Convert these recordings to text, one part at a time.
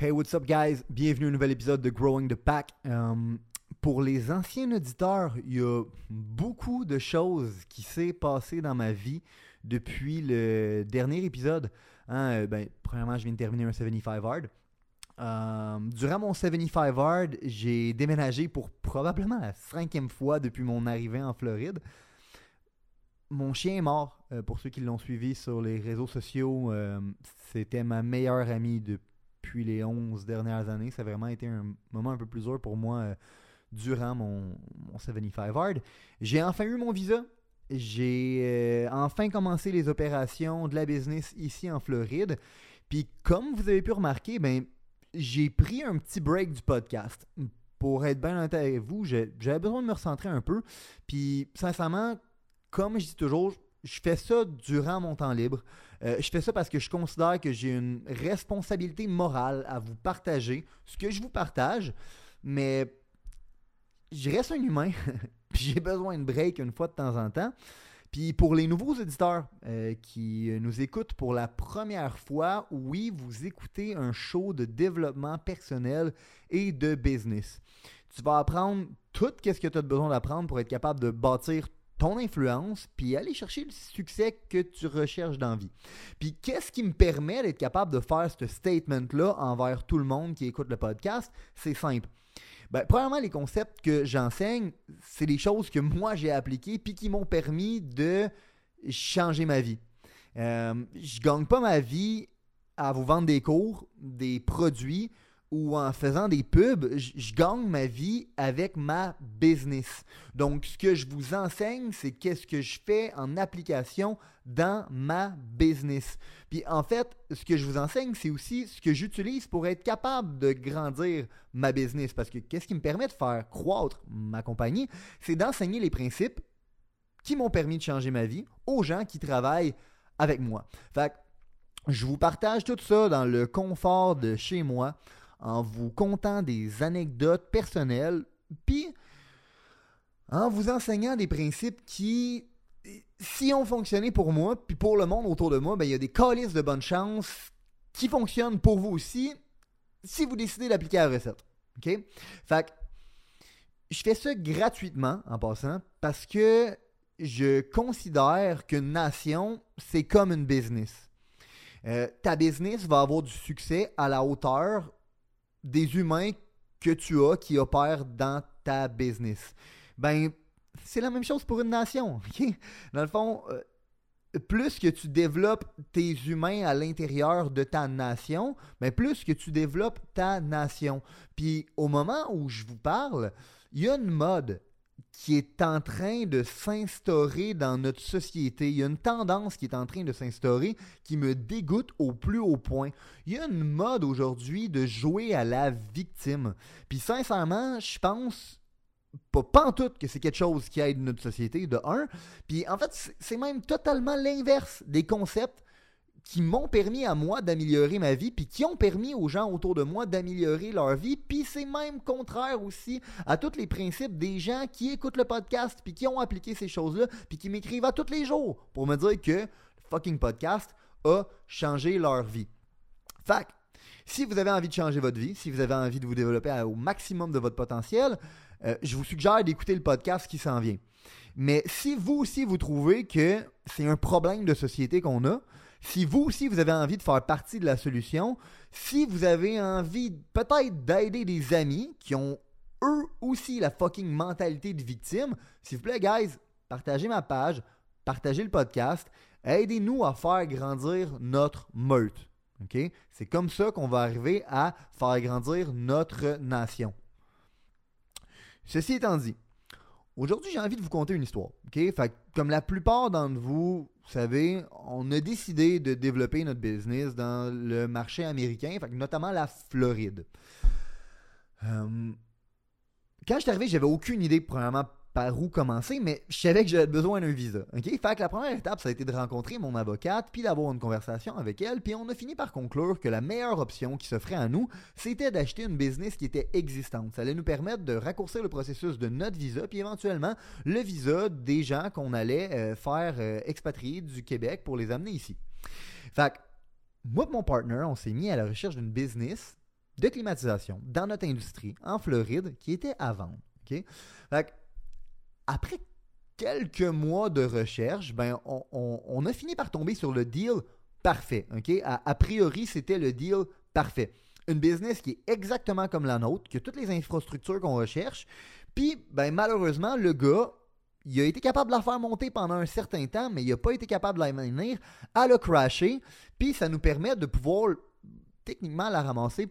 Hey, what's up, guys? Bienvenue à un nouvel épisode de Growing the Pack. Euh, pour les anciens auditeurs, il y a beaucoup de choses qui s'est passé dans ma vie depuis le dernier épisode. Hein, euh, ben, premièrement, je viens de terminer un 75 Hard. Euh, durant mon 75 Hard, j'ai déménagé pour probablement la cinquième fois depuis mon arrivée en Floride. Mon chien est mort. pour ceux qui l'ont suivi sur les réseaux sociaux, c'était ma meilleure amie depuis les 11 dernières années. Ça a vraiment été un moment un peu plus dur pour moi euh, durant mon, 75 Hard. J'ai enfin eu mon visa. J'ai euh, enfin commencé les opérations de la business ici en Floride. Puis comme vous avez pu remarquer, ben j'ai pris un petit break du podcast. Pour être bien honnête avec vous, j'avais besoin de me recentrer un peu. Puis sincèrement, comme je dis toujours, je fais ça durant mon temps libre. Euh, je fais ça parce que je considère que j'ai une responsabilité morale à vous partager ce que je vous partage, mais je reste un humain, puis j'ai besoin de break une fois de temps en temps. Puis pour les nouveaux auditeurs euh, qui nous écoutent pour la première fois, oui, vous écoutez un show de développement personnel et de business. Tu vas apprendre tout ce que tu as besoin d'apprendre pour être capable de bâtir ton influence, puis aller chercher le succès que tu recherches dans la vie. Puis qu'est-ce qui me permet d'être capable de faire ce statement-là envers tout le monde qui écoute le podcast? C'est simple. Ben, premièrement, les concepts que j'enseigne, c'est des choses que moi j'ai appliquées puis qui m'ont permis de changer ma vie. Euh, je gagne pas ma vie à vous vendre des cours, des produits ou en faisant des pubs, je gagne ma vie avec ma business. Donc, ce que je vous enseigne, c'est qu'est-ce que je fais en application dans ma business. Puis en fait, ce que je vous enseigne, c'est aussi ce que j'utilise pour être capable de grandir ma business. Parce que qu'est-ce qui me permet de faire croître ma compagnie, c'est d'enseigner les principes qui m'ont permis de changer ma vie aux gens qui travaillent avec moi. Fait je vous partage tout ça dans le confort de chez moi en vous contant des anecdotes personnelles, puis en vous enseignant des principes qui, si ont fonctionné pour moi, puis pour le monde autour de moi, ben, il y a des calices de bonne chance qui fonctionnent pour vous aussi si vous décidez d'appliquer la recette. OK? Fait je fais ça gratuitement en passant parce que je considère qu'une nation, c'est comme une business. Euh, ta business va avoir du succès à la hauteur des humains que tu as qui opèrent dans ta business. Ben, c'est la même chose pour une nation. Dans le fond, euh, plus que tu développes tes humains à l'intérieur de ta nation, ben plus que tu développes ta nation. Puis au moment où je vous parle, il y a une mode qui est en train de s'instaurer dans notre société. Il y a une tendance qui est en train de s'instaurer qui me dégoûte au plus haut point. Il y a une mode aujourd'hui de jouer à la victime. Puis sincèrement, je pense pas, pas en tout que c'est quelque chose qui aide notre société, de un. Puis en fait, c'est même totalement l'inverse des concepts qui m'ont permis à moi d'améliorer ma vie, puis qui ont permis aux gens autour de moi d'améliorer leur vie. Puis c'est même contraire aussi à tous les principes des gens qui écoutent le podcast, puis qui ont appliqué ces choses-là, puis qui m'écrivent à tous les jours pour me dire que le fucking podcast a changé leur vie. Fac, si vous avez envie de changer votre vie, si vous avez envie de vous développer au maximum de votre potentiel, euh, je vous suggère d'écouter le podcast qui s'en vient. Mais si vous aussi vous trouvez que c'est un problème de société qu'on a, si vous aussi vous avez envie de faire partie de la solution, si vous avez envie peut-être d'aider des amis qui ont eux aussi la fucking mentalité de victime, s'il vous plaît, guys, partagez ma page, partagez le podcast, aidez-nous à faire grandir notre meute. C'est comme ça qu'on va arriver à faire grandir notre nation. Ceci étant dit, aujourd'hui, j'ai envie de vous conter une histoire. Fait que, comme la plupart d'entre vous, vous savez, on a décidé de développer notre business dans le marché américain, notamment la Floride. Euh, quand je suis arrivé, j'avais aucune idée, premièrement, par où commencer, mais je savais que j'avais besoin d'un visa. OK? Fait la première étape, ça a été de rencontrer mon avocate, puis d'avoir une conversation avec elle, puis on a fini par conclure que la meilleure option qui s'offrait à nous, c'était d'acheter une business qui était existante. Ça allait nous permettre de raccourcir le processus de notre visa, puis éventuellement le visa des gens qu'on allait euh, faire euh, expatrier du Québec pour les amener ici. Fait moi et mon partner, on s'est mis à la recherche d'une business de climatisation dans notre industrie en Floride qui était à vendre. OK? Fait après quelques mois de recherche, ben, on, a fini par tomber sur le deal parfait. A, priori, c'était le deal parfait. Une business qui est exactement comme la nôtre, qui a toutes les infrastructures qu'on recherche. Puis, ben, malheureusement, le gars, il a été capable de la faire monter pendant un certain temps, mais il n'a pas été capable de la maintenir, à le crasher. Puis, ça nous permet de pouvoir techniquement la ramasser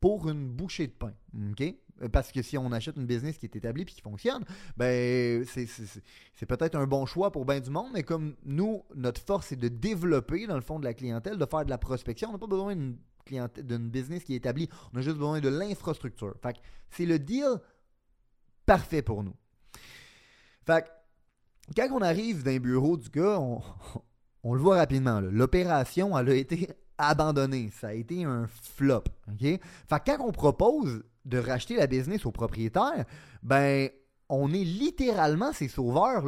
pour une bouchée de pain. OK? Euh, parce que si on achète une business qui est établie et qui fonctionne, ben c'est peut-être un bon choix pour bien du monde, mais comme nous, notre force est de développer, dans le fond, de la clientèle, de faire de la prospection, on n'a pas besoin d'une business qui est établie, on a juste besoin de l'infrastructure. Fait c'est le deal parfait pour nous. Fait quand on arrive dans bureau du gars, on, le voit rapidement. L'opération, elle a été abandonnée. Ça a été un flop. Fait quand on propose de racheter la business au propriétaire, ben, on est littéralement ses sauveurs,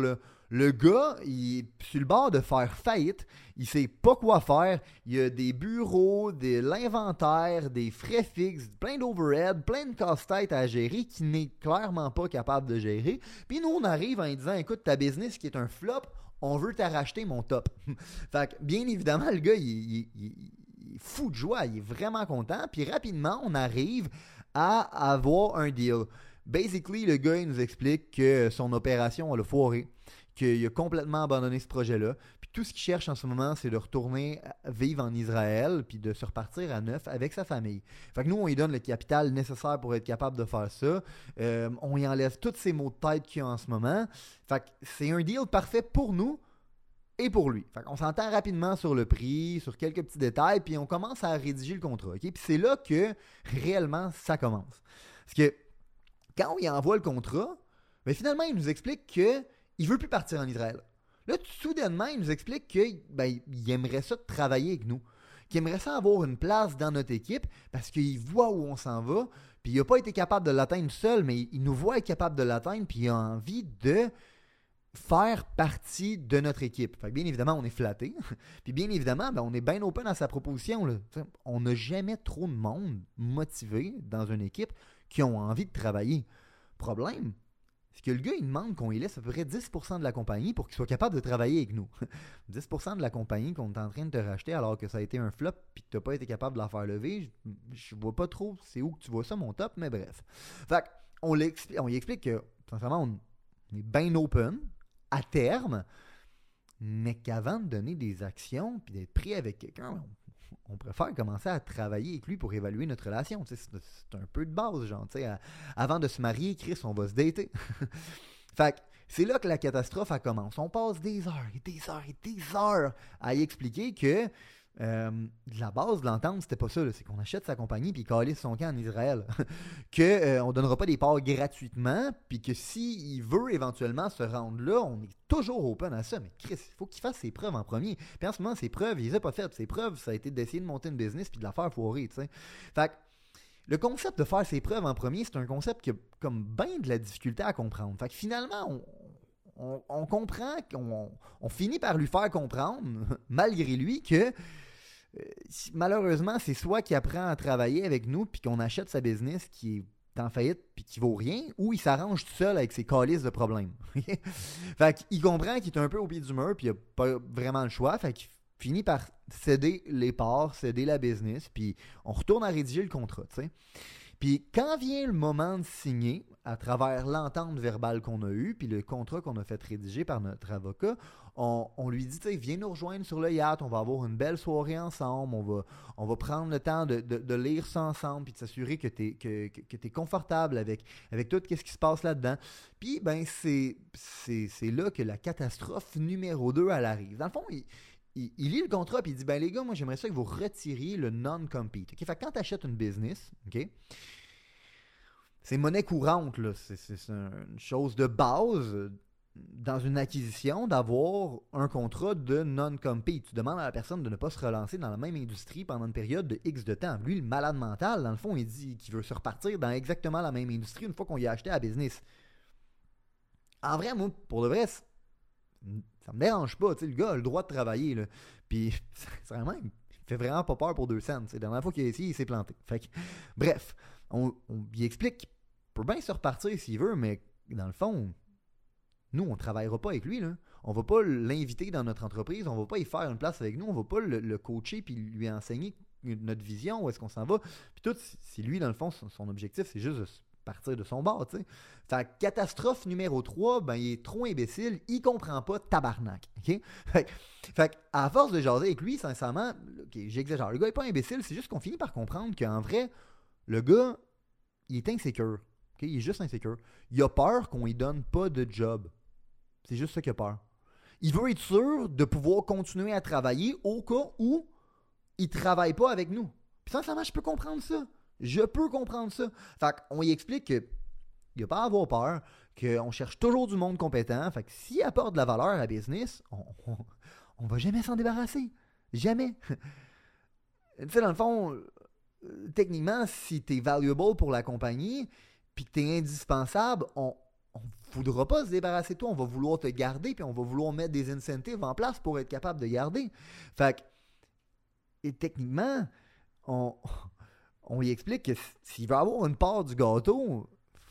Le gars, il est sur le bord de faire faillite. Il sait pas quoi faire. Il y a des bureaux, de l'inventaire, des frais fixes, plein d'overhead, plein de casse-tête à gérer qu'il n'est clairement pas capable de gérer. Puis nous, on arrive en disant écoute, ta business qui est un flop, on veut te racheter mon top. fait que, bien évidemment, le gars, il, est fou de joie. Il est vraiment content. Puis rapidement, on arrive à avoir un deal. Basically, le gars, il nous explique que son opération a le foiré, qu'il a complètement abandonné ce projet-là. Puis tout ce qu'il cherche en ce moment, c'est de retourner vivre en Israël, puis de se repartir à neuf avec sa famille. Fait que nous, on lui donne le capital nécessaire pour être capable de faire ça. Euh, on y enlève tous ces mots de tête qu'il a en ce moment. Fait que c'est un deal parfait pour nous, et pour lui. Fait on s'entend rapidement sur le prix, sur quelques petits détails, puis on commence à rédiger le contrat. Puis c'est là que réellement ça commence. Parce que quand y envoie le contrat, mais ben, finalement, il nous explique qu'il ne veut plus partir en Israël. Là, soudainement, il nous explique qu'il ben, aimerait ça travailler avec nous. Qu'il aimerait ça avoir une place dans notre équipe parce qu'il voit où on s'en va. Puis il n'a pas été capable de l'atteindre seul, mais il nous voit être capable de l'atteindre. Puis il a envie de faire partie de notre équipe. bien évidemment, on est flatté. Puis bien évidemment, ben, on est bien open à sa proposition. On n'a jamais trop de monde motivé dans une équipe qui ont envie de travailler. Problème, c'est que le gars, il demande qu'on y laisse à peu près 10% de la compagnie pour qu'il soit capable de travailler avec nous. 10% de la compagnie qu'on est en train de te racheter alors que ça a été un flop puis que tu n'as pas été capable de la faire lever, je, vois pas trop c'est où que tu vois ça, mon top, mais bref. Fait on, y explique que, sincèrement, on est bien open, à terme, mais qu'avant de donner des actions puis d'être pris avec quelqu'un, on, préfère commencer à travailler avec lui pour évaluer notre relation. C'est un peu de base, genre. avant de se marier, Chris, on va se dater. fait c'est là que la catastrophe a commencé. On passe des heures et des heures et des heures à y expliquer que euh, la base de l'entente, c'était pas ça. C'est qu'on achète sa compagnie puis calisse son camp en Israël. qu'on euh, ne donnera pas des parts gratuitement, puis que s'il veut éventuellement se rendre là, on est toujours open à ça. Mais Chris, il faut qu'il fasse ses preuves en premier. Puis en ce moment, ses preuves, il les a pas faites. Ses preuves, ça a été d'essayer de monter une business puis de la faire foirer, tu sais. Fait le concept de faire ses preuves en premier, c'est un concept qui a comme bien de la difficulté à comprendre. Fait que finalement, on, comprend, qu'on on finit par lui faire comprendre, malgré lui, que malheureusement, c'est soit qu'il apprend à travailler avec nous puis qu'on achète sa business qui est en faillite puis qui vaut rien, ou il s'arrange tout seul avec ses calices de problèmes. fait qu'il comprend qu'il est un peu au pied du mur puis il a pas vraiment le choix. Fait qu'il finit par céder les parts, céder la business, puis on retourne à rédiger le contrat, Puis quand vient le moment de signer, à travers l'entente verbale qu'on a eue, puis le contrat qu'on a fait rédiger par notre avocat, on, lui dit, viens nous rejoindre sur le yacht, on va avoir une belle soirée ensemble, on va, prendre le temps de, lire ça ensemble, puis de s'assurer que tu es, que, confortable avec, avec tout ce qui se passe là-dedans. Puis, ben, c'est là que la catastrophe numéro 2, elle arrive. Dans le fond, il, lit le contrat puis il dit ben les gars, moi j'aimerais ça que vous retiriez le non-compete. Fait quand tu achètes une business, OK? C'est monnaie courante, là. C'est une chose de base dans une acquisition d'avoir un contrat de non-compete. Tu demandes à la personne de ne pas se relancer dans la même industrie pendant une période de X de temps. Lui, le malade mental, dans le fond, il dit qu'il veut se repartir dans exactement la même industrie une fois qu'on y a acheté la business. En vrai, pour de vrai, ça me dérange pas. le gars a le droit de travailler. Là. Puis, vraiment, il fait vraiment pas peur pour deux cents. La dernière fois qu'il a essayé, il s'est planté. Fait bref, on, lui explique qu'il peut bien se repartir s'il veut, mais dans le fond, nous, on travaillera pas avec lui. Là. On va pas l'inviter dans notre entreprise, on va pas y faire une place avec nous, on va pas le, coacher puis lui enseigner notre vision, où est-ce qu'on s'en va. Puis tout, si lui, dans le fond, son, objectif, c'est juste partir de son bord, tu sais. Fait catastrophe numéro 3, ben il est trop imbécile, il comprend pas tabarnak, OK? Fait, à force de jaser avec lui, sincèrement, j'exagère, le gars est pas imbécile, c'est juste qu'on finit par comprendre qu'en vrai, le gars, il est insécure, OK? Il est juste insécure. Il a peur qu'on lui donne pas de job. C'est juste ça qu'il a peur. Il veut être sûr de pouvoir continuer à travailler au cas où il travaille pas avec nous. Puis sincèrement, je peux comprendre ça. Je peux comprendre ça. Fait qu'on y explique qu'il n'y a pas à avoir peur, qu'on cherche toujours du monde compétent. Fait que s'il apporte de la valeur à la business, on, ne va jamais s'en débarrasser. Jamais. tu sais, dans le fond, euh, techniquement, si tu es valuable pour la compagnie, puis que tu es indispensable, on ne voudra pas se débarrasser de toi. On va vouloir te garder, puis on va vouloir mettre des incentives en place pour être capable de garder. Fait que, et techniquement, on, on lui explique que s'il veut avoir une part du gâteau,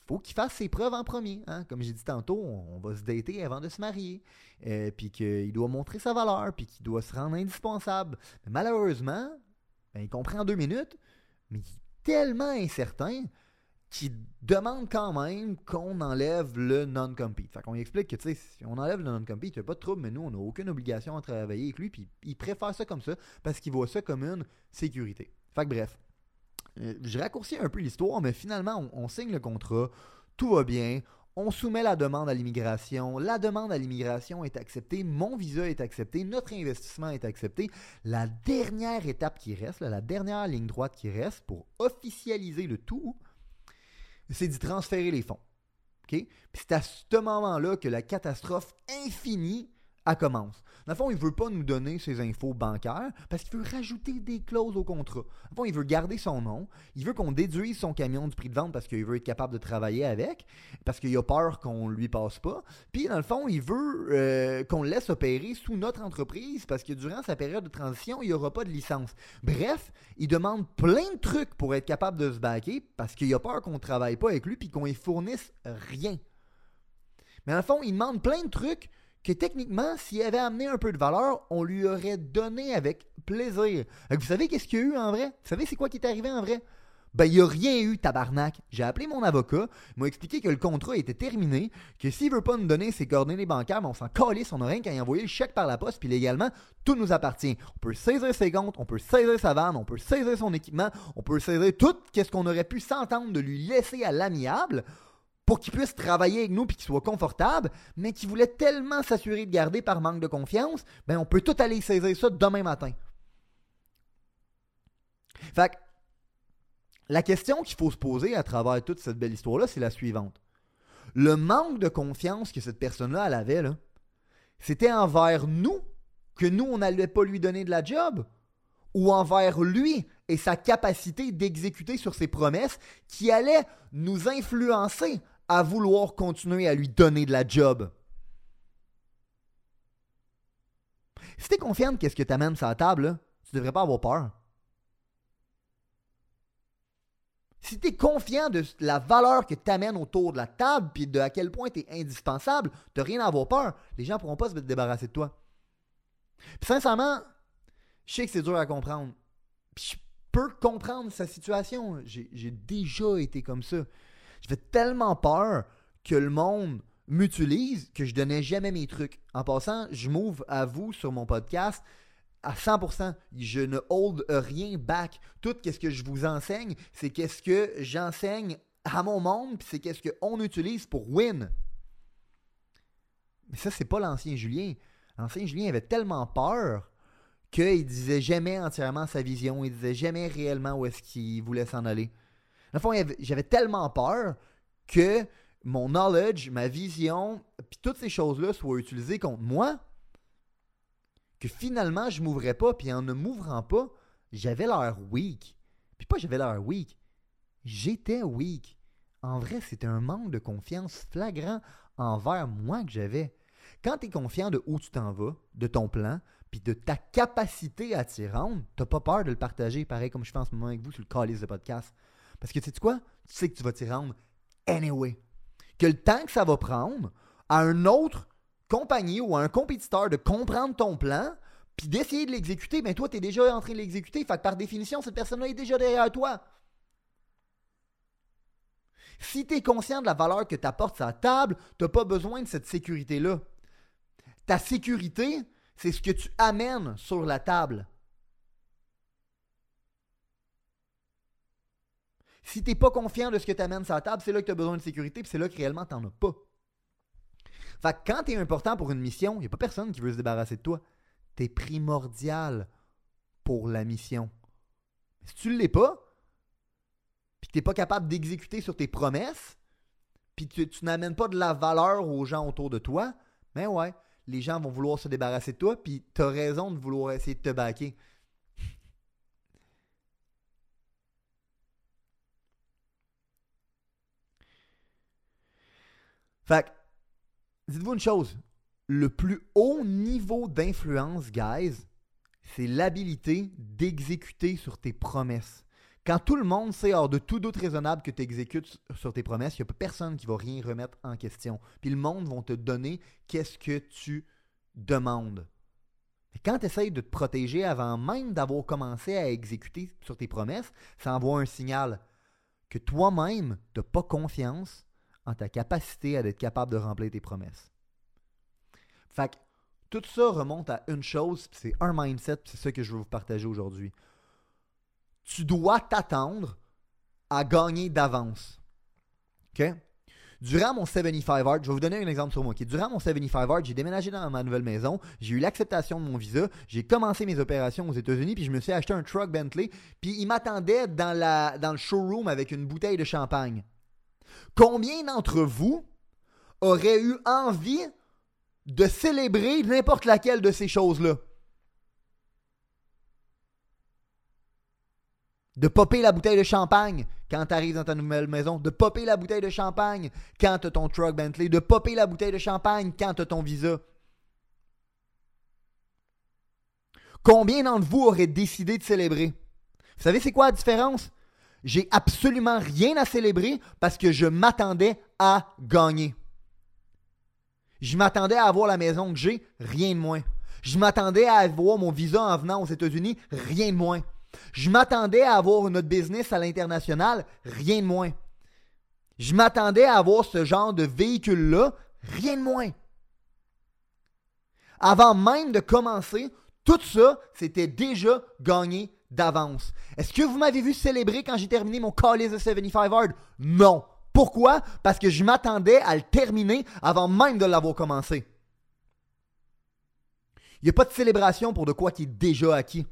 faut qu'il fasse ses preuves en premier. Hein. Comme j'ai dit tantôt, on, va se dater avant de se marier. Euh, puis qu'il doit montrer sa valeur, puis qu'il doit se rendre indispensable. Malheureusement, ben, il comprend en deux minutes, mais il est tellement incertain qu'il demande quand même qu'on enlève le non-compete. Fait qu'on lui explique que, si on enlève le non-compete, il n'y a pas de trouble, mais nous, on n'a aucune obligation à travailler avec lui, puis il préfère ça comme ça parce qu'il voit ça comme une sécurité. Fait que bref, je raccourcis un peu l'histoire, mais finalement, on, signe le contrat, tout va bien, on soumet la demande à l'immigration, la demande à l'immigration est acceptée, mon visa est accepté, notre investissement est accepté. La dernière étape qui reste, la dernière ligne droite qui reste pour officialiser le tout, c'est d'y transférer les fonds. Puis c'est à ce moment-là que la catastrophe infinie commence. Dans le fond, il ne veut pas nous donner ses infos bancaires parce qu'il veut rajouter des clauses au contrat. Dans le fond, il veut garder son nom. Il veut qu'on déduise son camion du prix de vente parce qu'il veut être capable de travailler avec, parce qu'il a peur qu'on lui passe pas. Puis, dans le fond, il veut euh, qu'on le laisse opérer sous notre entreprise parce que durant sa période de transition, il n'y aura pas de licence. Bref, il demande plein de trucs pour être capable de se baquer parce qu'il a peur qu'on ne travaille pas avec lui puis qu'on ne fournisse rien. Mais dans le fond, il demande plein de trucs que techniquement, s'il avait amené un peu de valeur, on lui aurait donné avec plaisir. Vous savez qu'est-ce qu'il y a eu en vrai? Vous savez c'est quoi qui est arrivé en vrai? Ben, il n'y a rien eu, tabarnak. J'ai appelé mon avocat, il m'a expliqué que le contrat était terminé, que s'il veut pas nous donner ses coordonnées bancaires, ben on s'en calisse, on n'a rien qu'à y envoyer le chèque par la poste, puis légalement, tout nous appartient. On peut saisir ses comptes, on peut saisir sa vanne, on peut saisir son équipement, on peut saisir tout ce qu'on aurait pu s'entendre de lui laisser à l'amiable pour qu'il puisse travailler avec nous puis qu'il soit confortable, mais qui voulait tellement s'assurer de garder par manque de confiance, ben on peut tout aller saisir ça demain matin. Fait la question qu'il faut se poser à travers toute cette belle histoire-là, c'est la suivante. Le manque de confiance que cette personne-là, elle avait, là, c'était envers nous que nous, on n'allait pas lui donner de la job? Ou envers lui et sa capacité d'exécuter sur ses promesses qui allait nous influencer à vouloir continuer à lui donner de la job. Si t'es confiant de ce que t'amènes sur la table, tu devrais pas avoir peur. Si tu es confiant de la valeur que tu amènes autour de la table, puis de à quel point tu es indispensable, tu rien à avoir peur. Les gens pourront pas se débarrasser de toi. Puis sincèrement, je sais que c'est dur à comprendre. Je peux comprendre sa situation. J'ai déjà été comme ça. J'avais tellement peur que le monde m'utilise que je donnais jamais mes trucs. En passant, je m'ouvre à vous sur mon podcast à 100%. Je ne hold rien back. Tout ce que je vous enseigne, c'est qu'est-ce que j'enseigne à mon monde, puis c'est qu'est-ce qu'on utilise pour win. Mais ça, c'est pas l'ancien Julien. L'ancien Julien avait tellement peur qu'il disait jamais entièrement sa vision, il disait jamais réellement où est-ce qu'il voulait s'en aller. Dans le fond, j'avais tellement peur que mon knowledge, ma vision, puis toutes ces choses-là soient utilisées contre moi, que finalement je m'ouvrais pas, puis en ne m'ouvrant pas, j'avais l'air weak. Puis pas j'avais l'air weak, j'étais weak. En vrai, c'était un manque de confiance flagrant envers moi que j'avais. Quand tu es confiant de où tu t'en vas, de ton plan, puis de ta capacité à t'y rendre, t'as pas peur de le partager, pareil comme je fais en ce moment avec vous sur le calice de podcast. Parce que tu sais quoi? Tu sais que tu vas t'y rendre anyway. Que le temps que ça va prendre à un autre compagnie ou à un compétiteur de comprendre ton plan, puis d'essayer de l'exécuter, ben toi, tu es déjà en train de l'exécuter. Fait que par définition, cette personne-là est déjà derrière toi. Si tu es conscient de la valeur que tu apportes à la table, tu n'as pas besoin de cette sécurité-là. Ta sécurité, c'est ce que tu amènes sur la table. Si tu n'es pas confiant de ce que tu amènes sur la table, c'est là que tu as besoin de sécurité, puis c'est là que réellement tu n'en as pas. Fait que quand tu es important pour une mission, il n'y a pas personne qui veut se débarrasser de toi. Tu es primordial pour la mission. Si tu ne l'es pas, puis que tu n'es pas capable d'exécuter sur tes promesses, puis tu, tu n'amènes pas de la valeur aux gens autour de toi, ben ouais, les gens vont vouloir se débarrasser de toi, puis tu as raison de vouloir essayer de te baquer. Fait que, dites-vous une chose, le plus haut niveau d'influence, guys, c'est l'habilité d'exécuter sur tes promesses. Quand tout le monde sait hors de tout doute raisonnable que tu exécutes sur tes promesses, il n'y a personne qui va rien remettre en question. Puis le monde va te donner qu'est-ce que tu demandes. Quand tu essayes de te protéger avant même d'avoir commencé à exécuter sur tes promesses, ça envoie un signal que toi-même, tu n'as pas confiance en ta capacité à être capable de remplir tes promesses. Fait que tout ça remonte à une chose, c'est un mindset, c'est ça que je veux vous partager aujourd'hui tu dois t'attendre à gagner d'avance. OK? Durant mon 75 Art, je vais vous donner un exemple sur moi. Durant mon 75 Art, j'ai déménagé dans ma nouvelle maison, j'ai eu l'acceptation de mon visa, j'ai commencé mes opérations aux États-Unis, puis je me suis acheté un truck Bentley, puis il m'attendait dans, le showroom avec une bouteille de champagne. Combien d'entre vous auraient eu envie de célébrer n'importe laquelle de ces choses-là? de popper la bouteille de champagne quand tu arrives dans ta nouvelle maison, de popper la bouteille de champagne quand tu ton truck Bentley, de popper la bouteille de champagne quand tu ton visa. Combien d'entre vous auraient décidé de célébrer? Vous savez c'est quoi la différence? J'ai absolument rien à célébrer parce que je m'attendais à gagner. Je m'attendais à avoir la maison que j'ai, rien de moins. Je m'attendais à avoir mon visa en venant aux États-Unis, rien de moins. Je m'attendais à avoir notre business à l'international, rien de moins. Je m'attendais à avoir ce genre de véhicule-là, rien de moins. Avant même de commencer, tout ça, c'était déjà gagné d'avance. Est-ce que vous m'avez vu célébrer quand j'ai terminé mon College de 75 Hard? Non. Pourquoi? Parce que je m'attendais à le terminer avant même de l'avoir commencé. Il n'y a pas de célébration pour de quoi qui est déjà acquis.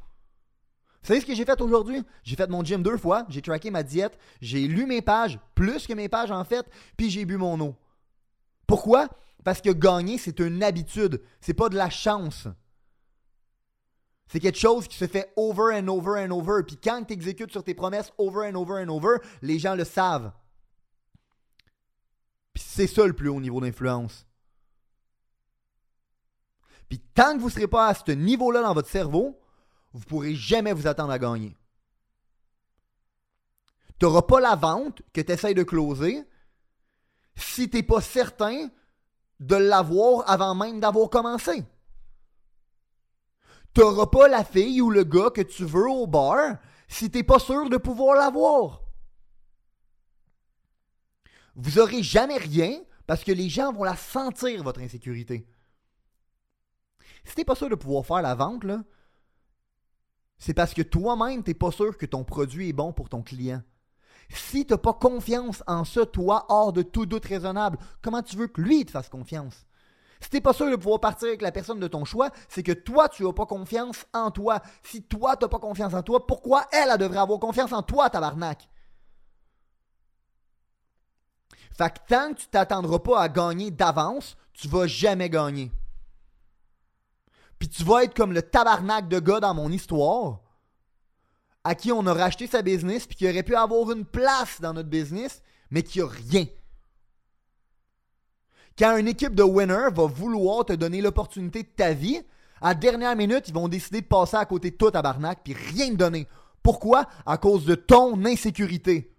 Vous savez ce que j'ai fait aujourd'hui? J'ai fait mon gym deux fois, j'ai traqué ma diète, j'ai lu mes pages, plus que mes pages en fait, puis j'ai bu mon eau. Pourquoi? Parce que gagner, c'est une habitude, c'est pas de la chance. C'est quelque chose qui se fait over and over and over. Puis quand tu exécutes sur tes promesses over and over and over, les gens le savent. Puis c'est ça le plus haut niveau d'influence. Puis tant que vous ne serez pas à ce niveau-là dans votre cerveau, vous ne pourrez jamais vous attendre à gagner. Tu n'auras pas la vente que tu essaies de closer si tu n'es pas certain de l'avoir avant même d'avoir commencé. Tu n'auras pas la fille ou le gars que tu veux au bar si tu n'es pas sûr de pouvoir l'avoir. vous aurez jamais rien parce que les gens vont la sentir, votre insécurité. Si t'es pas sûr de pouvoir faire la vente, c'est parce que toi-même, t'es pas sûr que ton produit est bon pour ton client. Si t'as pas confiance en ça, toi, hors de tout doute raisonnable, comment tu veux que lui te fasse confiance? Si t'es pas sûr de pouvoir partir avec la personne de ton choix, c'est que toi, tu n'as pas confiance en toi. Si toi, t'as pas confiance en toi, pourquoi elle, elle devrait avoir confiance en toi, tabarnak? Fait que tant que tu t'attendras pas à gagner d'avance, tu vas jamais gagner. Puis tu vas être comme le tabarnak de gars dans mon histoire, à qui on a racheté sa business, puis qui aurait pu avoir une place dans notre business, mais qui a rien. Quand une équipe de winners va vouloir te donner l'opportunité de ta vie, à la dernière minute, ils vont décider de passer à côté de toi, tabarnak, puis rien te donner. Pourquoi? À cause de ton insécurité.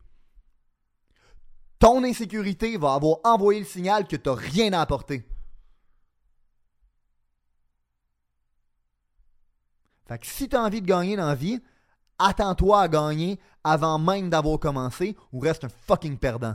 Ton insécurité va avoir envoyé le signal que tu n'as rien à apporter. Fait que si tu as envie de gagner dans la vie, attends-toi à gagner avant même d'avoir commencé ou reste un fucking perdant.